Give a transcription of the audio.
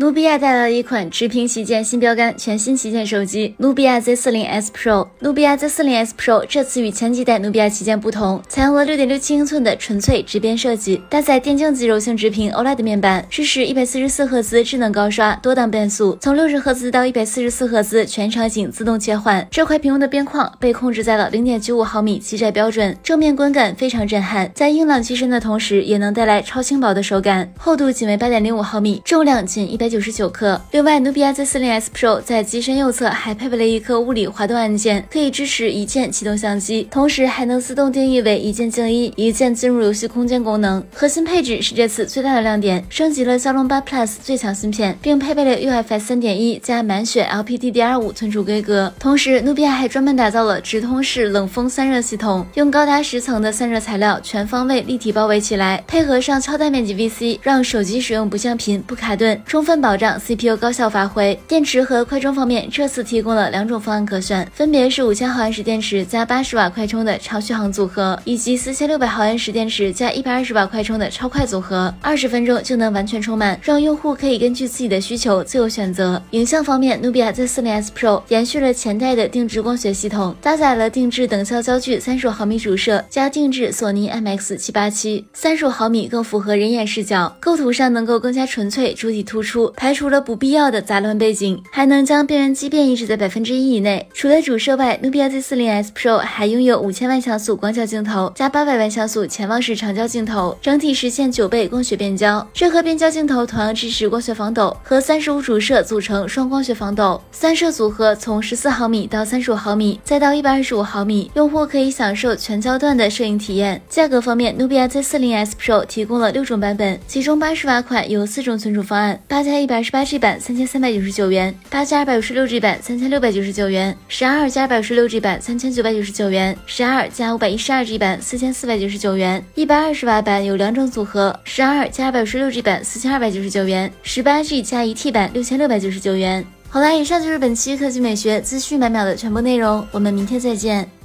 努比亚带来了一款直屏旗舰新标杆全新旗舰手机努比亚 Z40S Pro。努比亚 Z40S Pro 这次与前几代努比亚旗舰不同，采用了6.67英寸的纯粹直边设计，搭载电竞级柔性直屏 OLED 面板，支持144赫兹智能高刷，多档变速，从60赫兹到144赫兹全场景自动切换。这块屏幕的边框被控制在了0.95毫米极窄标准，正面观感非常震撼，在硬朗机身的同时，也能带来超轻薄的手感，厚度仅为8.05毫米，重量仅100。九十九克。另外，努比亚 Z40S Pro 在机身右侧还配备了一颗物理滑动按键，可以支持一键启动相机，同时还能自动定义为一键静音、一键进入游戏空间功能。核心配置是这次最大的亮点，升级了骁龙八 Plus 最强芯片，并配备了 UFS 三点一加满血 LPDDR5 存储规格。同时，努比亚还专门打造了直通式冷风散热系统，用高达十层的散热材料全方位立体包围起来，配合上超大面积 VC，让手机使用不降频、不卡顿，充分。保障 CPU 高效发挥，电池和快充方面，这次提供了两种方案可选，分别是五千毫安时电池加八十瓦快充的超续航组合，以及四千六百毫安时电池加一百二十瓦快充的超快组合，二十分钟就能完全充满，让用户可以根据自己的需求自由选择。影像方面，努比亚 Z40S Pro 延续了前代的定制光学系统，搭载了定制等效焦距三十五毫米主摄加定制索尼 MX 七八七，三十五毫米更符合人眼视角，构图上能够更加纯粹，主体突出。排除了不必要的杂乱背景，还能将边缘畸变抑制在百分之一以内。除了主摄外，努比亚 Z40S Pro 还拥有五千万像素广角镜头加八百万像素潜望式长焦镜头，整体实现九倍光学变焦。这颗变焦镜头同样支持光学防抖，和三十五主摄组成双光学防抖。三摄组合从十四毫米到三十五毫米，再到一百二十五毫米，用户可以享受全焦段的摄影体验。价格方面，努比亚 Z40S Pro 提供了六种版本，其中八十瓦款有四种存储方案，八加一。百二十八 G 版三千三百九十九元，八加二百五十六 G 版三千六百九十九元，十二加二百五十六 G 版三千九百九十九元，十二加五百一十二 G 版四千四百九十九元。一百二十瓦版有两种组合，十二加二百五十六 G 版四千二百九十九元，十八 G 加一 T 版六千六百九十九元。好啦，以上就是本期科技美学资讯百秒的全部内容，我们明天再见。